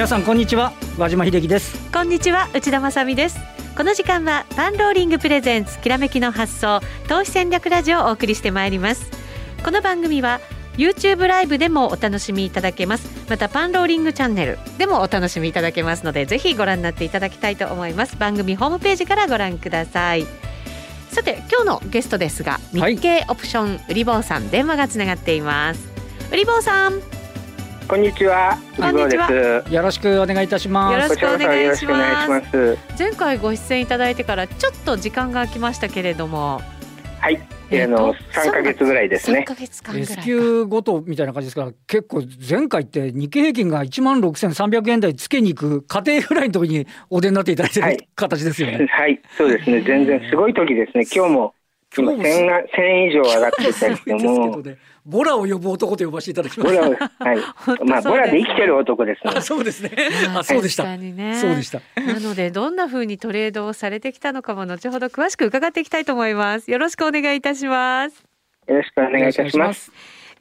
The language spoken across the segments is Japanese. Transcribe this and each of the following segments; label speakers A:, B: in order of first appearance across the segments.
A: 皆さんこんにちは。和島秀樹です。
B: こんにちは内田まさです。この時間はパンローリングプレゼンツきらめきの発想投資戦略ラジオをお送りしてまいります。この番組は YouTube ライブでもお楽しみいただけます。またパンローリングチャンネルでもお楽しみいただけますのでぜひご覧になっていただきたいと思います。番組ホームページからご覧ください。さて今日のゲストですが日経オプション売り坊さん、はい、電話がつながっています。売り坊さん
C: こんにちは。
B: こんにちは。
A: よろしくお願いいたします。
B: よろしくお願いします。前回ご出演いただいてからちょっと時間が空きましたけれども。
C: はい。えー、の三ヶ月ぐらいですね。
A: S q ごとみたいな感じですから結構前回って日経平均が1万6300円台つけに行く家庭ぐらいの時にお出になっていただいてる、はい、形ですよね。
C: はい、そうですね。全然すごい時ですね。今日も今1000円以上上がってたりしても。
A: ボラを呼ぶ男と呼ばせていただきま
C: す。ボラはい。まあボラで生きてる男です
A: ね。そうですね。あそうでした。
B: ね、
A: そうでした。
B: なのでどんな風にトレードをされてきたのかも後ほど詳しく伺っていきたいと思います。よろしくお願いいたします。
C: よろしくお願いいたします。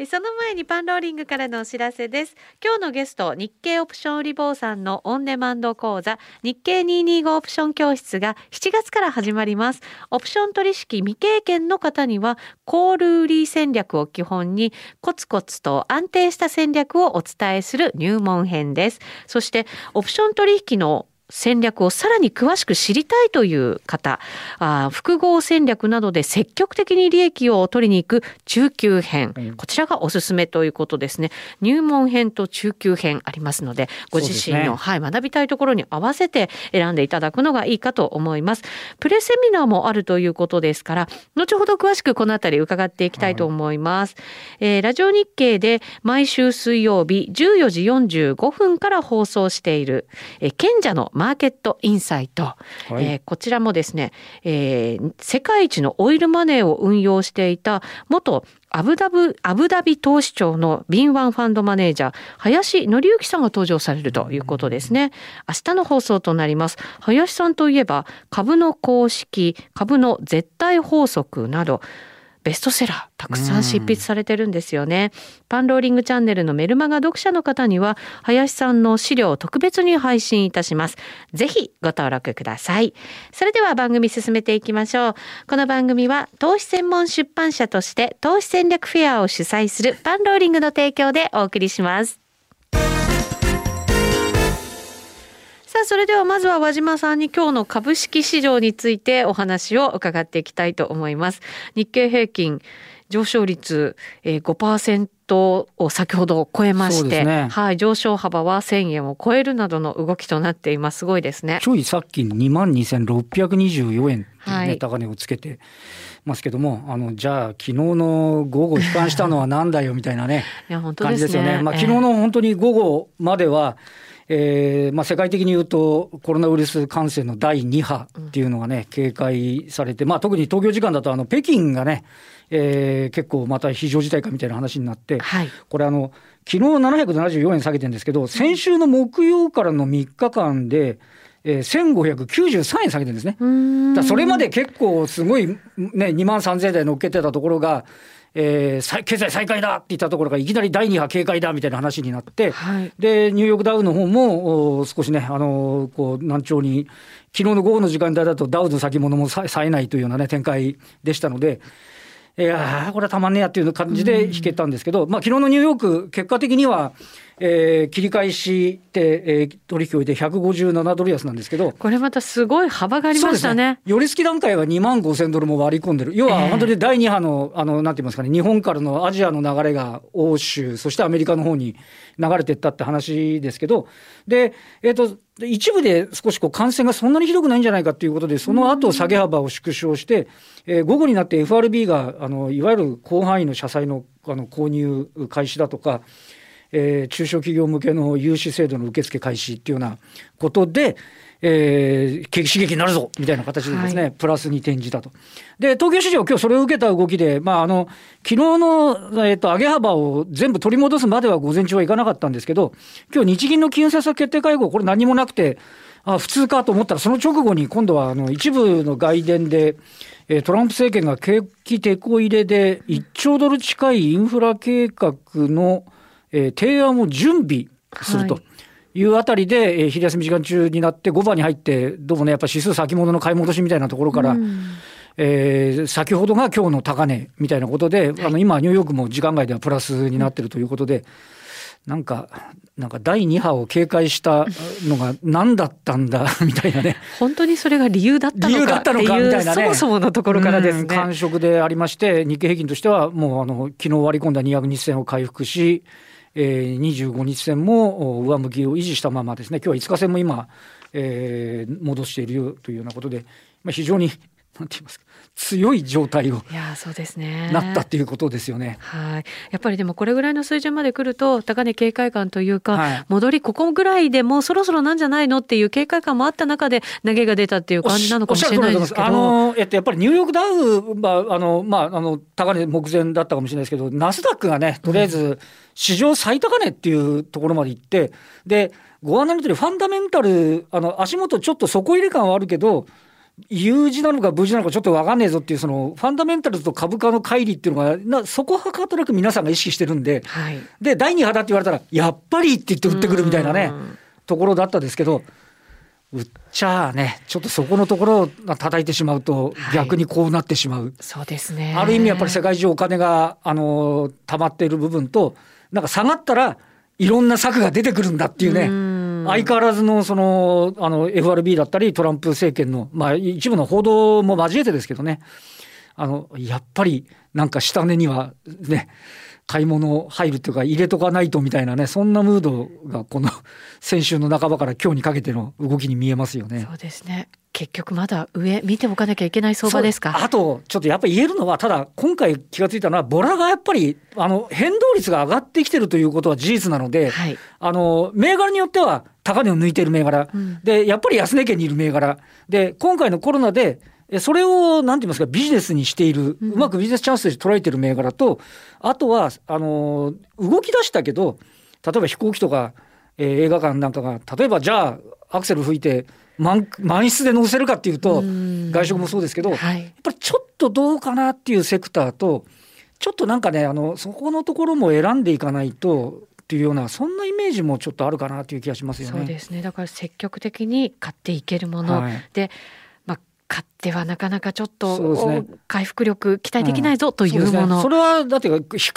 B: その前にパンローリングからのお知らせです。今日のゲスト、日経オプション売り坊さんのオンデマンド講座、日経225オプション教室が7月から始まります。オプション取引未経験の方には、コール売り戦略を基本に、コツコツと安定した戦略をお伝えする入門編です。そして、オプション取引の戦略をさらに詳しく知りたいという方、あ複合戦略などで積極的に利益を取りに行く中級編、うん、こちらがおすすめということですね。入門編と中級編ありますので、ご自身の、ね、はい、学びたいところに合わせて選んでいただくのがいいかと思います。プレセミナーもあるということですから、後ほど詳しくこのあたり伺っていきたいと思います。はい、えー、ラジオ日経で毎週水曜日14時45分から放送している、えー、賢者のマーケットインサイト、はい、えー、こちらもですね、えー、世界一のオイルマネーを運用していた元アブダブ、アブダビ投資庁の敏腕ファンドマネージャー、林則之さんが登場されるということですね。明日の放送となります。林さんといえば、株の公式、株の絶対法則など、ベストセラーたくさん執筆されてるんですよね。パンローリングチャンネルのメルマガ読者の方には林さんの資料を特別に配信いたします。ぜひご登録ください。それでは番組進めていきましょう。この番組は投資専門出版社として投資戦略フェアを主催するパンローリングの提供でお送りします。さあ、それではまずは和島さんに今日の株式市場についてお話を伺っていきたいと思います。日経平均上昇率5%を先ほど超えまして、ね、はい、上昇幅は1000円を超えるなどの動きとなっています。すごいですね。
A: ちょいさっき2万2624円、ね、はい、高値をつけてますけども、あの、じゃあ昨日の午後悲観したのはなんだよみたいなね、いや本当ですね感じですよね。まあ昨日の本当に午後までは、えーまあ、世界的に言うと、コロナウイルス感染の第2波っていうのがね、警戒されて、まあ、特に東京時間だと、あの北京がね、えー、結構また非常事態かみたいな話になって、はい、これあの、昨日774円下げてるんですけど、先週の木曜からの3日間で、えー、1593円下げてるんですね。だそれまで結構すごい、ね、2万3000円台乗っけてたところが、えー、経済再開だって言ったところがいきなり第2波警戒だみたいな話になって、はい、でニューヨークダウの方も少しね、あのこう難聴に、昨日の午後の時間帯だとダウの先物もさえないというような、ね、展開でしたので。いやこれはたまんねえやっていう感じで引けたんですけど、まあ昨日のニューヨーク、結果的には、えー、切り返しで、えー、取引を終えて157ドル安なんですけど、
B: これまたすごい幅がありましたね。ね
A: 寄り付き段階は2万5000ドルも割り込んでる。要は本当に第2波の、あの、なんて言いますかね、日本からのアジアの流れが欧州、そしてアメリカの方に流れていったって話ですけど、で、えっ、ー、と、一部で少しこう感染がそんなにひどくないんじゃないかということで、その後下げ幅を縮小して、えー、午後になって FRB があのいわゆる広範囲の社債のあの購入開始だとか、えー、中小企業向けの融資制度の受付開始っていうようなことで、えー、景気刺激になるぞみたいな形でですね、はい、プラスに転じたと。で、東京市場、今日それを受けた動きで、まあ、あの、昨日の、えっ、ー、と、上げ幅を全部取り戻すまでは午前中はいかなかったんですけど、今日日銀の金融政策決定会合、これ何もなくて、あ普通かと思ったら、その直後に今度はあの一部の外伝で、えトランプ政権が景気てこ入れで1兆ドル近いインフラ計画の、えー、提案を準備するというあたりで、えー、昼休み時間中になって5番に入って、どうもね、やっぱ指数先物の買い戻しみたいなところから、うん、えー、先ほどが今日の高値みたいなことで、はい、あの今、ニューヨークも時間外ではプラスになってるということで、うんなんか、なんか第2波を警戒したのが何だったんだ みたいなね。
B: 本当にそれが理由だったのかっていう、ね、そもそものところからですね。
A: 感触でありまして、日経平均としてはもうあの昨日割り込んだ200日線を回復し、えー、25日線も上向きを維持したままですね、今日は5日線も今、えー、戻しているというようなことで、まあ、非常になんて言いますか。強い状態をいやそうですねなったっていうことですよね。
B: はい。やっぱりでもこれぐらいの水準まで来ると高値警戒感というか、はい、戻りここぐらいでもうそろそろなんじゃないのっていう警戒感もあった中で投げが出たっていう感じなのかもしれないですけど。あ
A: のえっとやっぱりニューヨークダウまああのまああの高値目前だったかもしれないですけど、ナスダックがねとりあえず史上最高値っていうところまで行って、でご案内の通りファンダメンタルあの足元ちょっと底入れ感はあるけど。有事なのか無事なのかちょっと分かんねえぞっていうそのファンダメンタルズと株価の乖離っていうのがなそこはかとなく皆さんが意識してるんで、はい、で第2波だって言われたらやっぱりって言って売ってくるみたいなねところだったですけど売っちゃあねちょっとそこのところを叩いてしまうと逆にこうなってしまう、はい、
B: そうですね。
A: ある意味やっぱり世界中お金があの溜まっている部分となんか下がったらいろんな策が出てくるんだっていうね。相変わらずのそのあの FRB だったり、トランプ政権の、まあ、一部の報道も交えてですけどね、あのやっぱりなんか下値にはね、買い物入るっていうか、入れとかないとみたいなね、そんなムードが、この 先週の半ばから今日にかけての動きに見えますよね。
B: そうですね。結局まだ上見ておかなきゃいけない相場ですか？
A: あとちょっとやっぱり言えるのはただ今回気が付いたのはボラがやっぱりあの変動率が上がってきてるということは事実なので、はい、あの銘柄によっては高値を抜いている銘柄、うん、でやっぱり安値圏にいる銘柄。で今回のコロナでそれをなんて言いますかビジネスにしている、うまくビジネスチャンスで捉えている銘柄とあとはあの動き出したけど例えば飛行機とか、えー、映画館なんかが例えばじゃあアクセル吹いて満満室で乗せるかっていうと外食もそうですけど、はい、やっぱりちょっとどうかなっていうセクターとちょっとなんかねあのそこのところも選んでいかないとっていうようなそんなイメージもちょっとあるかなという気がしますよね。
B: そうですね。だから積極的に買っていけるもの、はい、で買ってはなかなかちょっと、回復力期待できないぞというもの、
A: うんそね、それはだって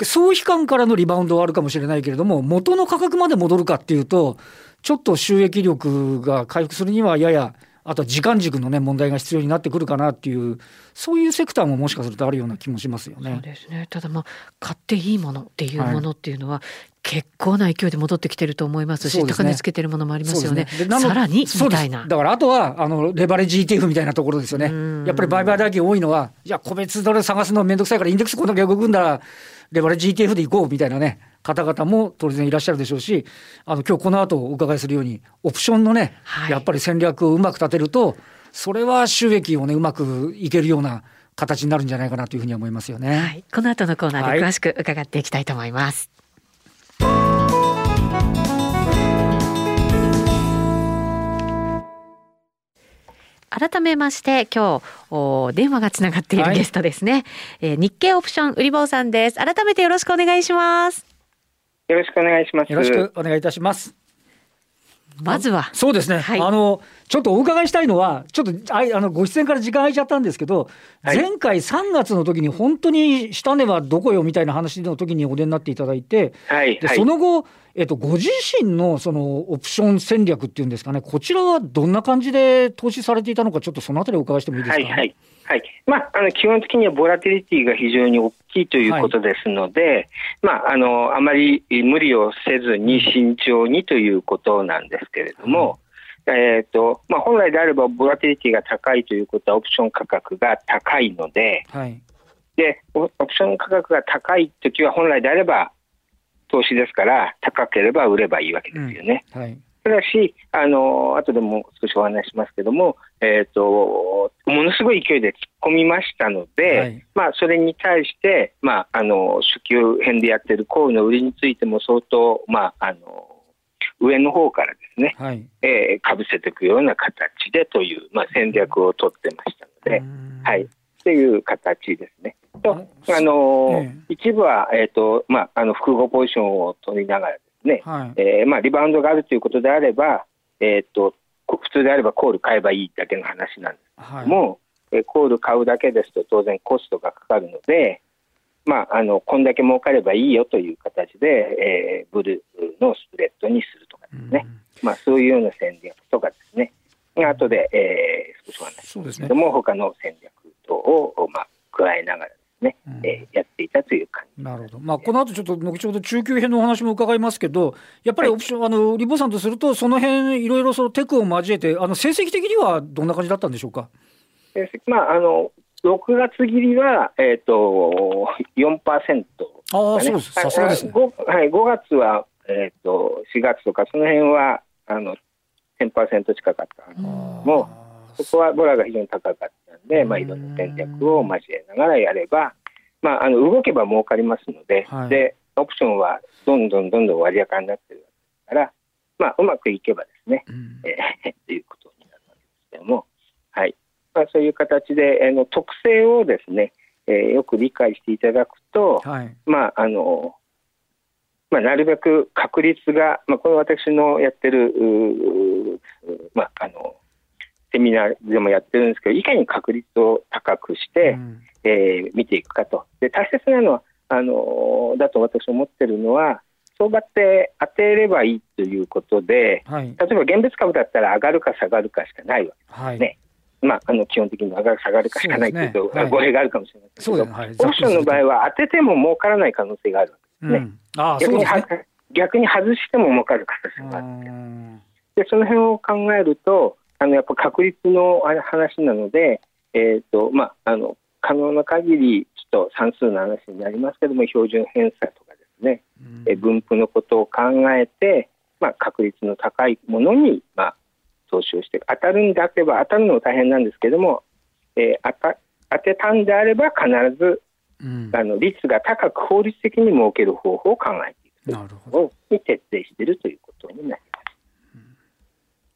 A: 総悲観からのリバウンドはあるかもしれないけれども元の価格まで戻るかっていうとちょっと収益力が回復するにはややあとは時間軸のね問題が必要になってくるかなっていうそういうセクターももしかするとあるような気もしますよね。
B: そうですねただまあ買っていいものっていうものっていうのは、結構な勢いで戻ってきてると思いますし、すね、高値つけてるものもありますよね。ねさらにみたいな。
A: だからあとはあのレバレッジ ETF みたいなところですよね。やっぱり売買代金多いのは、いや個別ドル探すのめんどくさいからインデックスこんだけ動くんだらレバレッジ ETF でいこうみたいなね方々も当然いらっしゃるでしょうし、あの今日この後お伺いするようにオプションのね、はい、やっぱり戦略をうまく立てると、それは収益をねうまくいけるような形になるんじゃないかなというふうに思いますよね。はい、
B: この後のコーナーで詳しく伺っていきたいと思います。はい改めまして今日電話がつながっているゲストですね、はい、えー、日経オプション売り坊さんです。改めてよろしくお願いします
C: よろしくお願いします。
A: よろしくお願いいたします。
B: まずは。
A: そうですね、はい、あのちょっとお伺いしたいのはちょっとああのご出演から時間空いちゃったんですけど、はい、前回3月の時に本当に下値はどこよみたいな話の時にお出になっていただいて、はい、でその後えっと、ご自身のそのオプション戦略っていうんですかね、こちらはどんな感じで投資されていたのか、ちょっとそのあたりお伺いしてもいいですか、
C: はいはい。はい。まあ、あの基本的にはボラティリティが非常に大きいということですので、はい、まあ、あのあまり無理をせずに慎重にということなんですけれども、はい、えーとまあ、本来であればボラティリティが高いということは、オプション価格が高いので、はい、でオプション価格が高いときは、本来であれば投資ですから、高ければ売ればいいわけですよね。うん、はい。ただし、あの後でも少しお話しますけども、えーと、ものすごい勢いで突っ込みましたので、はい、まあ、それに対して、まあ、あの初級編でやってる行為の売りについても相当、まあ、あの上の方からですね、はい、えー、かぶせていくような形でという、まあ、戦略を取ってましたので、はい、っていう形ですね。とあの、ええ、一部は、えーとまあ、あの複合ポジションを取りながらでね、はい、えー、まあ、リバウンドがあるということであれば、えーと、普通であればコール買えばいいだけの話なんです。けども、はい、コール買うだけですと当然コストがかかるので、まあ、あのこんだけ儲かればいいよという形で、えー、ブルーのスプレッドにするとかですね、まあ、そういうような戦略とかですね、後で、えー、少しお話しますけども、ね、他の戦略等を、まあ、加えながらね、うん、えー、やっていたという感じ。
A: なるほど、まあ、この後ちょっと後ほど中級編のお話も伺いますけど、やっぱりオプション、はい、あのリボさんとすると、その辺いろいろそのテクを交えて、あの成績的にはどんな感じだったんでしょうか？
C: 成績まああの6月切りは、えーと、4%、ね、
A: ああ、そうです、さすがですね。5,
C: はい、5月は、えーと、4月とか、その辺はあの10%近かったもう、そこはボラが非常に高かったんで、まあ、いろんな戦略を交えながらやれば、まあ、あの動けば儲かりますのではい、で、オプションはどんどんどんどん割高になってるわけですから、まあ、うまくいけばですね、うん、えー、ということになるわけですけども、はい。まあ、そういう形で、えー、の特性をですね、えー、よく理解していただくと、はい、まああのまあ、なるべく確率が、まあ、この私のやってる、まあ、あのセミナーでもやってるんですけど、いかに確率を高くして、うん、えー、見ていくかと。で大切なのはあのだと私思ってるのは、相場って当てればいいということで、はい、例えば現物株だったら上がるか下がるかしかないわけですね。はい。まあ、あの基本的に上がる下がるかしかないというと、ねはい、語弊があるかもしれませんけど、ね。はい、オプションの場合は当てても儲からない可能性があるわけですね。うん。あ逆にね、逆に外しても儲かる形があってでその辺を考えるとあのやっぱ確率の話なので、えーとまあ、あの可能な限りちょっと算数の話になりますけども標準偏差とかですね、え分布のことを考えて、まあ、確率の高いものに、まあ、投資をして当たるんであれば当たるのも大変なんですけども、えー、当た当てたんであれば必ずうん、あの率が高く効率的に設ける方法を考えていくということに徹底しているということになりま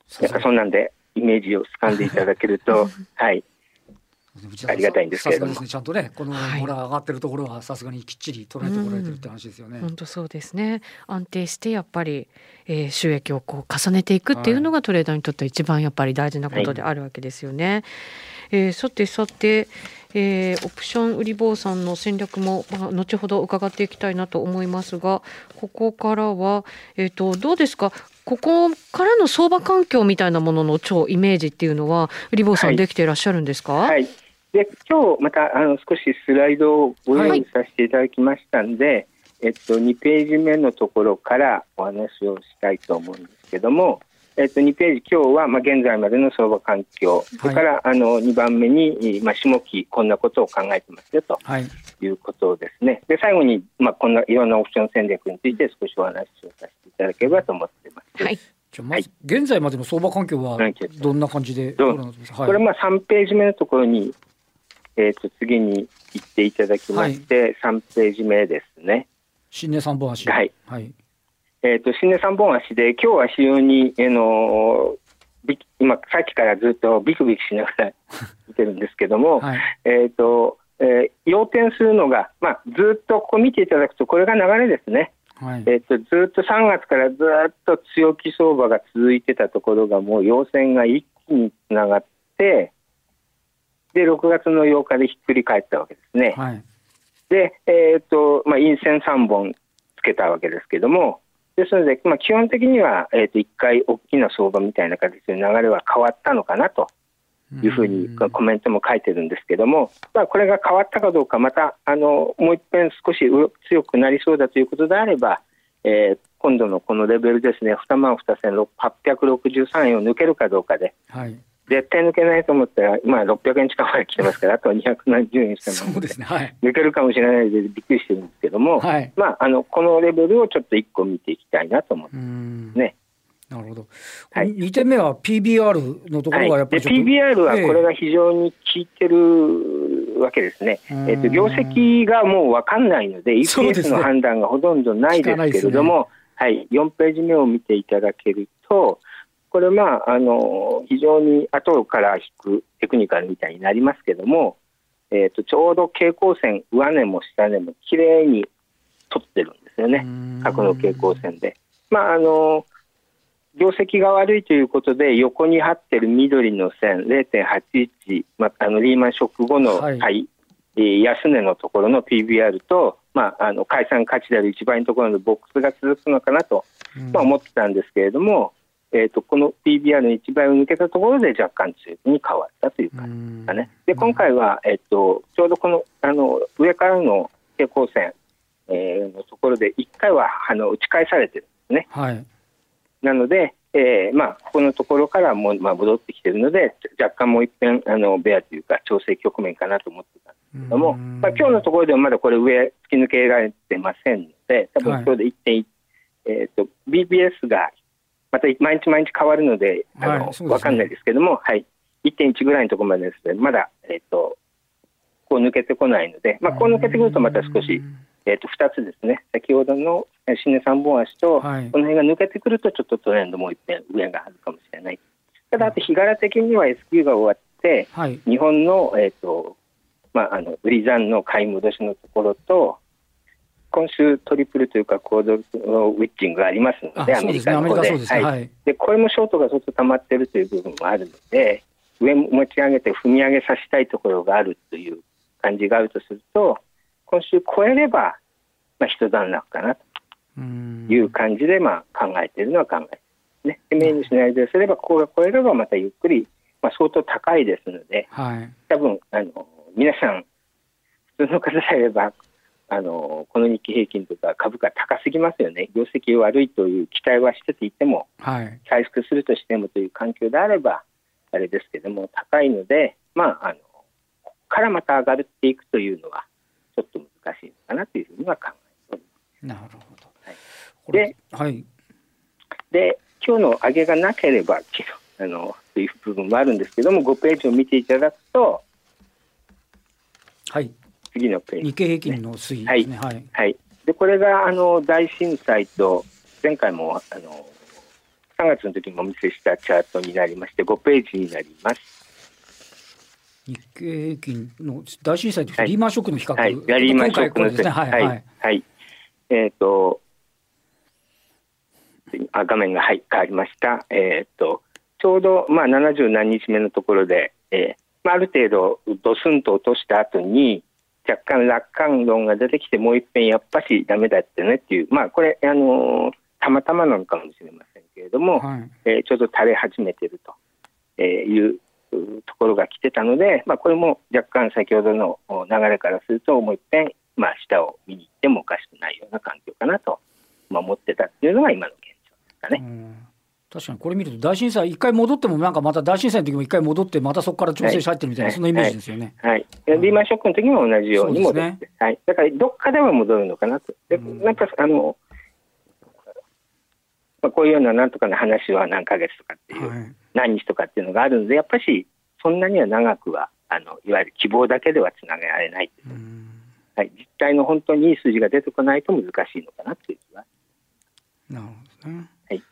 C: す。うん、かそんなんでイメージを掴んでいただけると、はい、ありがたいんですけれども、
A: ね、ちゃんとねこのボラ上がってるところはさすがにきっちり捉えてこられてるって話ですよね。
B: 本当そうですね。安定してやっぱり、えー、収益をこう重ねていくっていうのがトレーダーにとって一番やっぱり大事なことであるわけですよね。はい、えー、さてさて、えー、オプション売り坊さんの戦略も、まあ、後ほど伺っていきたいなと思いますがここからは、えーと、どうですか？ここからの相場環境みたいなものの超イメージっていうのは売り坊さんできていらっしゃるんですか、はい、
C: はいで今日またあの少しスライドをご用意させていただきましたんで、はい、えっと、2ページ目のところからお話をしたいと思うんですけども、えっと、2ページ、今日はまあ現在までの相場環境、それからあの2番目に、まあ、下期、こんなことを考えてますよと。い。うことですね、で最後に、まあ、こんないろんなオプション戦略について少しお話をさせていただければと思ってます。はい。
A: じゃまず現在までの相場環境はどんな感じで、
C: はい、これまあ3ページ目のところに、えー、と次に行っていただきまして、はい、3ページ目ですね。
A: 新年3本足、
C: はい、はいえーと、新年3本足で、今日は非常に、えー、の今、さっきからずっとビクビクしながら 見てるんですけども、はい、えーとえー、要点するのが、まあ、ずっとここ見ていただくと、これが流れですね。はい、えーと、ずっと3月からずっと強気相場が続いてたところが、もう陽線が一気につながって、で6月の8日でひっくり返ったわけですね。はい、で、えーとまあ、陰線3本つけたわけですけども、ですので、まあ、基本的には、えー、と1回大きな相場みたいな形で流れは変わったのかなというふうにコメントも書いてるんですけども、まあ、これが変わったかどうか、またあのもう一遍少し強くなりそうだということであれば、えー、今度のこのレベルですね、2万2863円を抜けるかどうかで、はい、絶対抜けないと思ったら、今600円近くまで来てますから、あと270円しかないので、ねはい、抜けるかもしれないでびっくりしてるんですけども、はい、まあ、あのこのレベルをちょっと1個見ていきたいなと思ってますね。
A: なるほど。はい、2点目は PBR のところがやっぱり、
C: はい、PBR はこれが非常に効いてるわけですね。えー、えーと業績がもう分かんないので、EPS の判断がほとんどないですけれども、ね、はい、4ページ目を見ていただけると、これ、まあ、あの非常に後から引くテクニカルみたいになりますけども、えーと、ちょうど平行線、上値も下値もきれいに取ってるんですよね、過去の平行線で。まあ、あの、業績が悪いということで、横に張ってる緑の線、0.81、まあ、あのリーマンショック後の、はい、はい、安値のところの PBR と、まあ、あの解散価値である一番のところのボックスが続くのかなと、まあ、思ってたんですけれども、えーと、この PBR の1倍を抜けたところで若干強気に変わったという感じですかね。で今回は、えーと、ちょうどこのあの上からの平行線、えー、のところで1回はあの打ち返されてるんですね。はい、なので、えーまあ、ここのところからも、まあ、戻ってきているので若干もう一遍あのベアというか調整局面かなと思ってたんですけども、まあ、今日のところではまだこれ上突き抜けられてませんので多分今日で1.1、はい、えーと、BBS がまた毎日毎日変わるので、あの、はい、ね、かんないですけども、はい、1.1ぐらいのところまでですね、まだ、えっ、ー、と、こう抜けてこないので、まあ、こう抜けてくるとまた少し、えっ、ー、と、2つですね、先ほどの新年3本足と、はい、この辺が抜けてくると、ちょっとトレンドもう一遍上があるかもしれない。ただ、あと日柄的には S q が終わって、はい、日本の、えっ、ー、と、まあ、あの、売り算の買い戻しのところと、今週トリプルというかコードウィッチングがありますので、アメリカの方で、ね、はい、でこれもショートがずっと溜まっているという部分もあるので、上持ち上げて踏み上げさせたいところがあるという感じがあるとすると、今週超えれば、まあ、一段落かなと。いう感じで、まあ、考えているのは考えている、ね。でメインのシナリオですれば、ここが超えればまたゆっくり、まあ、相当高いですので、はい、多分あの皆さん、普通の方であれば、あのこの日経平均とか株価高すぎますよね、業績悪いという期待はしてていても、はい、回復するとしてもという環境であれば、あれですけども、高いので、まあ、あのここからまた上がるっていくというのは、ちょっと難しいのかなというふうには考えております。なるほど、はい、で,、はい、で今日の上げがなければあのという部分もあるんですけども、5ページを見ていただくと、
A: はい次のページ、ね、日経平均の推移ですね。はい。
C: はい、でこれがあの大震災と前回もあの3月の時にお見せしたチャートになりまして5ページになります。
A: 日経平均の大震災とリーマンショックの比較、はい、
C: はい、リーマンショックのですね。はい、はい、はい。えっ、ー、とあ画面が、はい、変わりました。えっ、ー、とちょうどまあ70何日目のところで、えーまあ、ある程度ドスンと落とした後に若干楽観論が出てきて、もう一遍やっぱしだめだってねっていう、まあ、これ、あのー、たまたまなのかもしれませんけれども、はい、えー、ちょうど垂れ始めているというところが来てたので、まあ、これも若干先ほどの流れからすると、もう一遍、まあ、下を見に行ってもおかしくないような環境かなと、まあ、思ってたっていうのが今の現状ですかね。
A: 確かにこれ見ると大震災一回戻ってもなんかまた大震災の時も一回戻ってまたそこから調整し入ってるみたいな、はい、そのイメージですよね。
C: はい。リーマンショックの時も同じように戻って、ね、はい。だからどっかでは戻るのかなと。で、なんかあの、まあ、こういうようななんとかの話は何ヶ月とかっていう、はい、何日とかっていうのがあるのでやっぱしそんなには長くはあのいわゆる希望だけではつなげられないはい、実態の本当にいい数字が出てこないと難しいのかなという気は。
A: なるほどね。はい。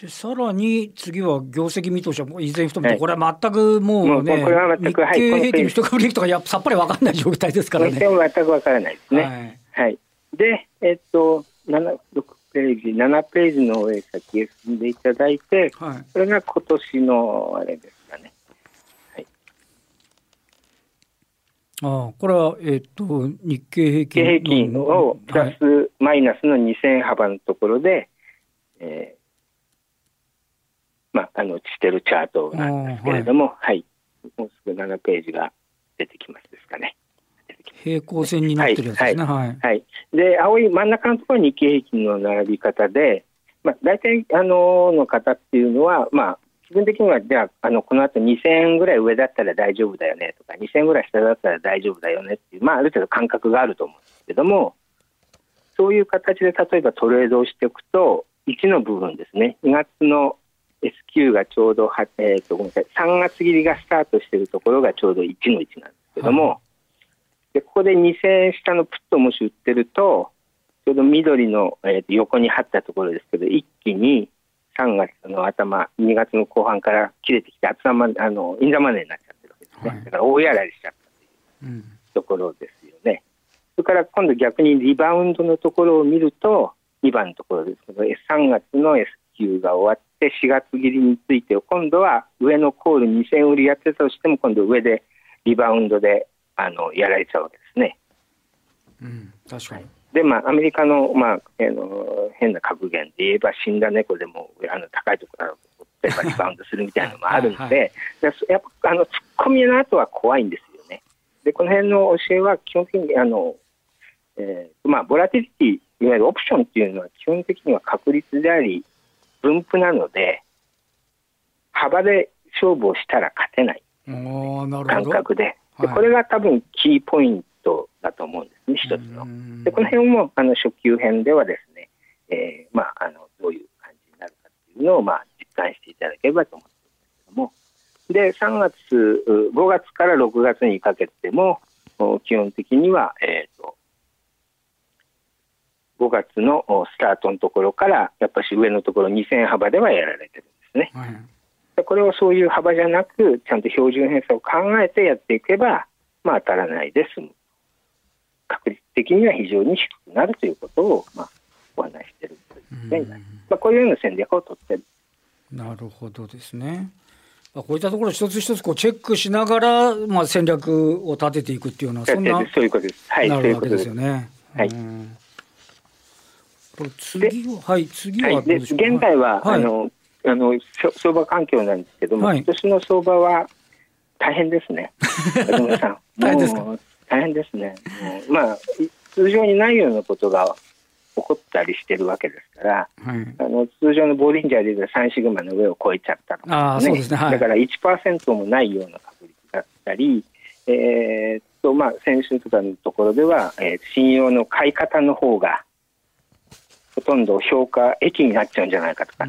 A: でさらに次は業績見通しはもういずれにしても、これは全くもうね、これは全く、日経平均の一株利益とかやさっぱり分かんない状態ですからね。全
C: く分からないですね。はい。はい、で、えっと、7、6ページ、7ページの上先へ進んでいただいて、はい、これが今年のあれですかね。はい。
A: ああ、これは、えっと、日経平均。
C: 平均をプラス、はい、マイナスの2000幅のところで、えーまあ、あのしてるチャートなんですけれども、はい、もうすぐ7ページが出てきますですかね。
A: 平行線になってるやつですね。
C: はい。はい、はい、で、青い真ん中のところに日経平均の並び方で、まあ、大体、あの、の方っていうのは、まあ、基本的には、じゃあ、あの、この後2000円ぐらい上だったら大丈夫だよねとか、2000円ぐらい下だったら大丈夫だよねっていう、まあ、ある程度感覚があると思うんですけども、そういう形で例えばトレードをしていくと、1の部分ですね、2月の S q がちょうどは、えーと、ごめんなさい3月切りがスタートしているところがちょうど1の1なんですけども、はい、でここで2000円下のプットもし売ってるとちょうど緑の、えーと、横に張ったところですけど一気に3月の頭2月の後半から切れてきて厚まあのインザマネーになっちゃってるわけですね、はい、だから大やられしちゃったというところですよね、うん、それから今度逆にリバウンドのところを見ると2番のところですけど、3月の S q が終わって、4月切りについて今度は上のコール2000売りやってたとしても、今度上でリバウンドであのやられちゃうわけですね。
A: うん、確かに。
C: で、まあ、アメリカの,、まあ、えー、の変な格言で言えば、死んだ猫でもあの高いところからリバウンドするみたいなのもあるので、はい、やっぱあのツッコミの後は怖いんですよね。で、この辺の教えは基本的にあの、えーまあ、ボラティリティ、いわゆるオプションっていうのは基本的には確率であり、分布なので、幅で勝負をしたら勝てない。感覚で、でこれが多分キーポイントだと思うんですね、一つの。でこの辺もあの初級編ではですね、えーまあ、あのどういう感じになるかっていうのを、まあ、実感していただければと思ってるんですけども、で3月、5月から6月にかけても、基本的には、えーと、5月のスタートのところから、やっぱし上のところ2000幅ではやられてるんですね。はい、これをそういう幅じゃなく、ちゃんと標準偏差を考えてやっていけば、まあ、当たらないで済む。確率的には非常に低くなるということを、まあ、お話しているということになります。まあ、こういうような戦略を取ってる。
A: なるほどですね。こういったところ一つ一つこうチェックしながら、まあ、戦略を立てていくっていうのはそんな
C: そういうことです。はい、
A: なるわけですよね。
C: はい。
A: 次は、はい、次はで現
C: 在は、はい、あのあの相場環境なんですけども、はい、今年の相場は大変ですね。
A: 大変ですか？
C: 大変ですね。まあ通常にないようなことが起こったりしてるわけですから、はい、あの通常のボーリンジャーでいうと3シグマの上を超えちゃったとか、ね、ね。はい、だから1%もないような確率だったり、えー、っとまあ、先週とかのところでは、えー、信用の買い方の方がほとんど評価益になっちゃうんじゃないかとか、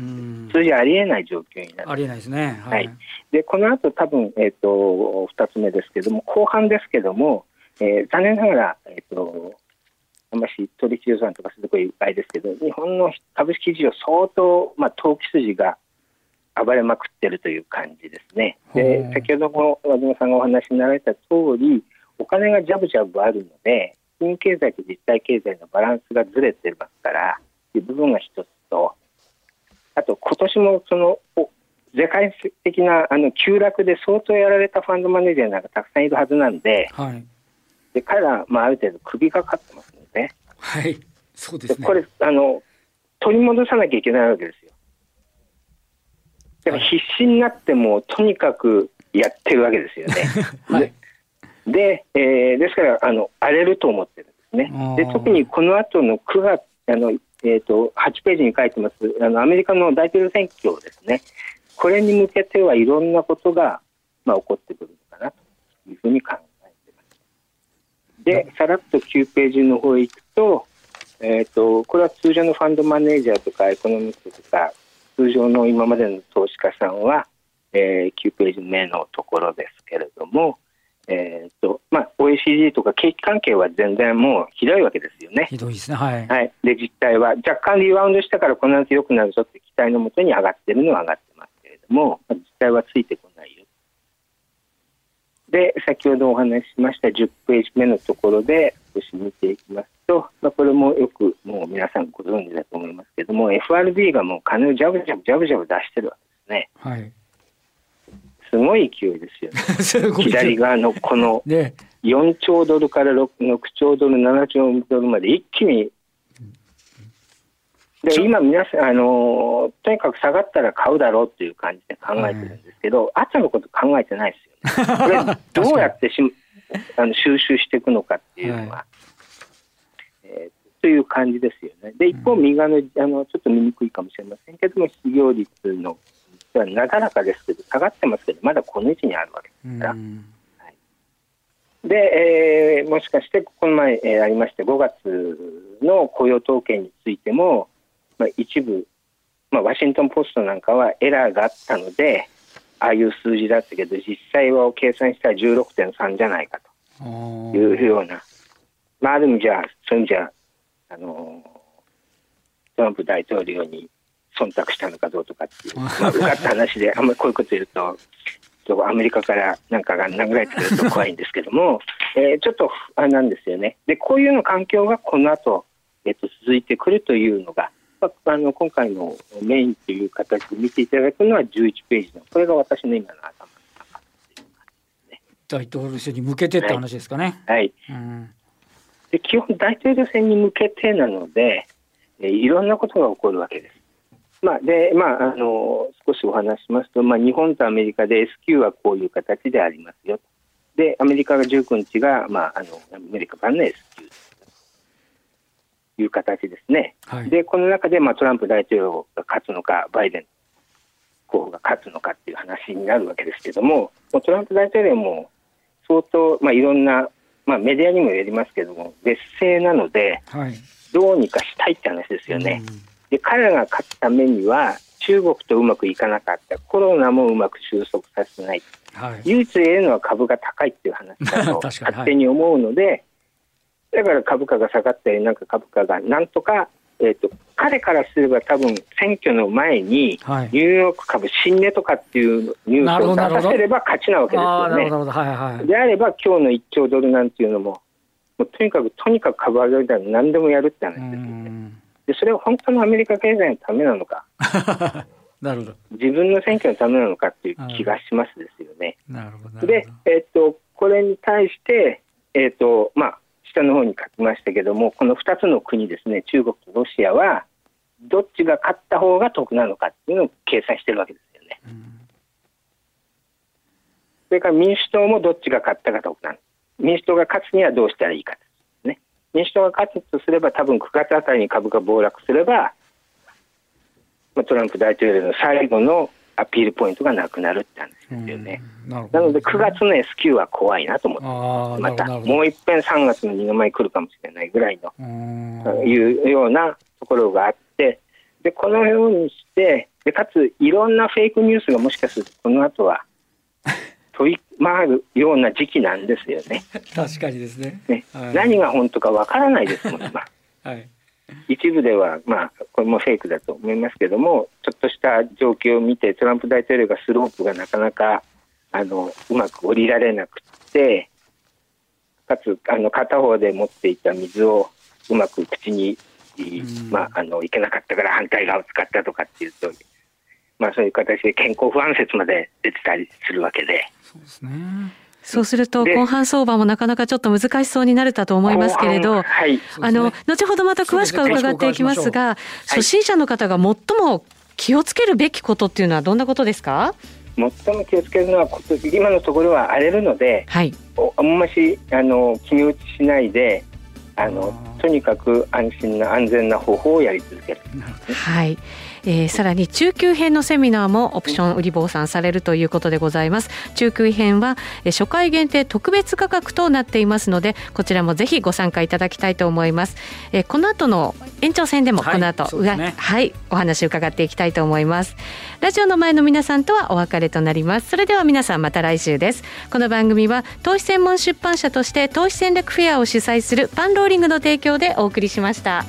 C: 通じありえない状況になる。
A: ありえないですね。
C: はい。はい、で、この後多分、えっ、ー、と、二つ目ですけども、後半ですけども、えー、残念ながら、えっ、ー、と、あんまし取引予算とかすごいいっぱいですけど、日本の株式市場相当、まあ、投機筋が暴れまくってるという感じですね。で、先ほども和島さんがお話になられた通り、お金がジャブジャブあるので、金経済と実体経済のバランスがずれてますから、いう部分が一つと、あと今年もその世界的なあの急落で相当やられたファンドマネージャーなんかたくさんいるはずなんで、はい、で彼ら、まあ、ある程度首がかってますので、
A: はい、そうです、ね、
C: これあの、取り戻さなきゃいけないわけですよ。だから必死になっても、とにかくやってるわけですよね。はい、でえー、ですからあの、荒れると思ってるんですね。で特にこの後の9月あの、えーと、8ページに書いてますあのアメリカの大統領選挙ですね、これに向けてはいろんなことが、まあ、起こってくるのかなというふうに考えています。で、さらっと9ページの方へ行くと、えーと、これは通常のファンドマネージャーとかエコノミストとか、通常の今までの投資家さんは、えー、9ページ目のところですけれども、えーとまあ、OECD とか景気関係は全然もうひどいわけですよね。
A: ひどいですね、はい。
C: はい、で実態は若干リバウンドしたからこの夏良くなるぞって期待のもとに上がってるのは上がってますけれども、実態はついてこないよ。で、先ほどお話ししました10ページ目のところで少し見ていきますと、まあ、これもよくもう皆さんご存知だと思いますけれども、FRB がもう金をジャブジャブジャブジャブ出してるわけですね。はいすごい勢いですよね。左側のこの4兆ドルから 6, 6兆ドル、7兆ドルまで一気に。で今皆さんあの、とにかく下がったら買うだろうっていう感じで考えてるんですけど、はい、後のこと考えてないですよね。これどうやってしあの収集していくのかっていうのは、はい、えー、という感じですよね。で一方、右側のあのちょっと見にくいかもしれませんけども、失業率のはなだらかですけど、下がってますけど、まだこの位置にあるわけですから。はい、で、えー、もしかして、この前、えー、ありまして、5月の雇用統計についても、まあ、一部、まあ、ワシントン・ポストなんかはエラーがあったので、ああいう数字だったけど、実際は計算したら16.3じゃないかと。いうような、まあ、ある意味じゃ、そういう意味じゃ、あのトランプ大統領に忖度したのかどうとかっていう、まあ、うがった話で、あんまりこういうこと言うと、アメリカからなんかが殴られてくると怖いんですけども、えー、ちょっとあなんですよね。で、こういうの環境がこの後、えっと、続いてくるというのが、まあ、あの今回のメインという形で見ていただくのは11ページの、これが私の今の頭の中
A: ね、大統領選に向けてって話ですかね。
C: はい、はいうん、で基本、大統領選に向けてなので、えいろんなことが起こるわけです。まあでまあ、あの少しお話しますと、まあ、日本とアメリカで S q はこういう形でありますよ。でアメリカが19日が、まあ、あのアメリカ版の S q という形ですね、はい、でこの中で、まあ、トランプ大統領が勝つのか、バイデン候補が勝つのかっていう話になるわけですけども、もトランプ大統領も相当、まあ、いろんな、まあ、メディアにもやりますけども、劣勢なので、はい、どうにかしたいって話ですよね。うんで彼らが勝つためには中国とうまくいかなかった。コロナもうまく収束させない、はい、唯一言えるのは株が高いっていう話だと 勝手に思うので、はい、だから株価が下がったりなんか株価がなんとか、えーと、彼からすれば多分選挙の前にニューヨーク株新値とかっていうニュースを出させれば勝ちなわけですよね。はいはい、であれば今日の1兆ドルなんていうのももうとにかくとにかく株上げたら何でもやるって話ですよね。でそれは本当のアメリカ経済のためなのか。
A: なるほど。
C: 自分の選挙のためなのかっていう気がしますですよね。
A: なるほど
C: で、えーと、これに対して、えーとまあ、下の方に書きましたけどもこの2つの国ですね中国とロシアはどっちが勝った方が得なのかっていうのを計算してるわけですよね。うん、それから民主党もどっちが勝ったか得なの民主党が勝つにはどうしたらいいか民主党が勝つとすれば、多分9月あたりに株価暴落すれば、トランプ大統領の最後のアピールポイントがなくなるって話ですよね。ななので、9月の S q は怖いなと思って。またもう一遍3月の二の前来るかもしれないぐらいのいうようなところがあって、でこのようにして、でかついろんなフェイクニュースがもしかするとこの後は問い回るような時期なんですよね。
A: 確かにですね。
C: ね、はい、何が本当かわからないですもん、今。はい、一部では、まあ、これもフェイクだと思いますけども、ちょっとした状況を見て、トランプ大統領がスロープがなかなかあのうまく降りられなくて、かつあの片方で持っていた水をうまく口に、まあ、あのいけなかったから反対側を使ったとかっていうと、まあ、そういう形で健康不安説まで出てたりするわけで。
A: そうですね。
B: そうすると、後半相場もなかなかちょっと難しそうになるかと思いますけれど、はい、あの、後ほどまた詳しく伺っていきますが、初心者の方が最も気をつけるべきことっていうのはどんなことですか？
C: 最も気をつけるのは、今のところは荒れるので、はい、あんましあの決め打ちしないで、あのとにかく安心な安全な方法をやり続ける。
B: はい。えー、さらに中級編のセミナーもオプション売り坊さんされるということでございます。中級編は、え初回限定特別価格となっていますのでこちらもぜひご参加いただきたいと思います、えー、この後の延長戦でもこの後、はいね、はい、お話伺っていきたいと思います。ラジオの前の皆さんとはお別れとなります。それでは皆さんまた来週です。この番組は投資専門出版社として投資戦略フェアを主催するパンローリングの提供でお送りしました